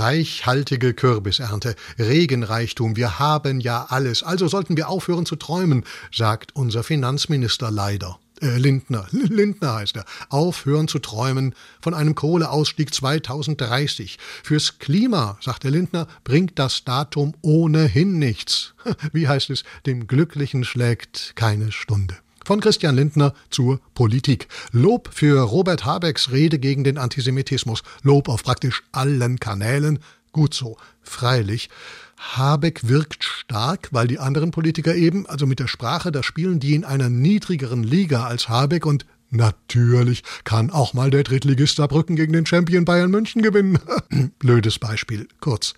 Reichhaltige Kürbisernte, Regenreichtum, wir haben ja alles, also sollten wir aufhören zu träumen, sagt unser Finanzminister leider. Äh, Lindner, Lindner heißt er, aufhören zu träumen von einem Kohleausstieg 2030. Fürs Klima, sagt der Lindner, bringt das Datum ohnehin nichts. Wie heißt es, dem Glücklichen schlägt keine Stunde. Von Christian Lindner zur Politik. Lob für Robert Habecks Rede gegen den Antisemitismus. Lob auf praktisch allen Kanälen. Gut so. Freilich. Habeck wirkt stark, weil die anderen Politiker eben, also mit der Sprache, da spielen die in einer niedrigeren Liga als Habeck und Natürlich kann auch mal der Drittligist Saarbrücken gegen den Champion Bayern München gewinnen. Blödes Beispiel. Kurz.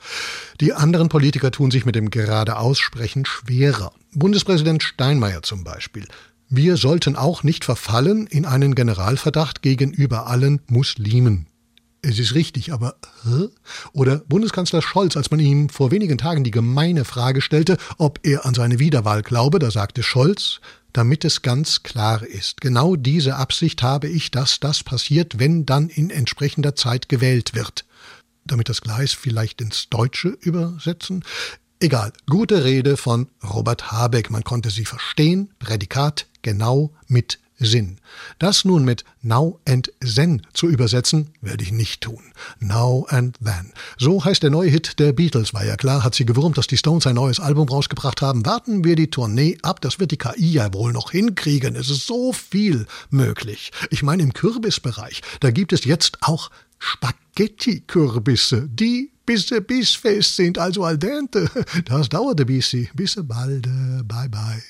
Die anderen Politiker tun sich mit dem gerade Aussprechen schwerer. Bundespräsident Steinmeier zum Beispiel. Wir sollten auch nicht verfallen in einen Generalverdacht gegenüber allen Muslimen. Es ist richtig, aber? Oder Bundeskanzler Scholz, als man ihm vor wenigen Tagen die gemeine Frage stellte, ob er an seine Wiederwahl glaube, da sagte Scholz, damit es ganz klar ist, genau diese Absicht habe ich, dass das passiert, wenn dann in entsprechender Zeit gewählt wird. Damit das Gleis vielleicht ins Deutsche übersetzen? Egal, gute Rede von Robert Habeck, man konnte sie verstehen, Prädikat genau mit Sinn. Das nun mit Now and Then zu übersetzen, werde ich nicht tun. Now and Then. So heißt der neue Hit der Beatles. War ja klar, hat sie gewurmt, dass die Stones ein neues Album rausgebracht haben. Warten wir die Tournee ab, das wird die KI ja wohl noch hinkriegen. Es ist so viel möglich. Ich meine, im Kürbisbereich, da gibt es jetzt auch Spaghetti-Kürbisse, die bis bissfest sind, also al dente. Das dauert ein bisschen. Bis bald. Bye bye.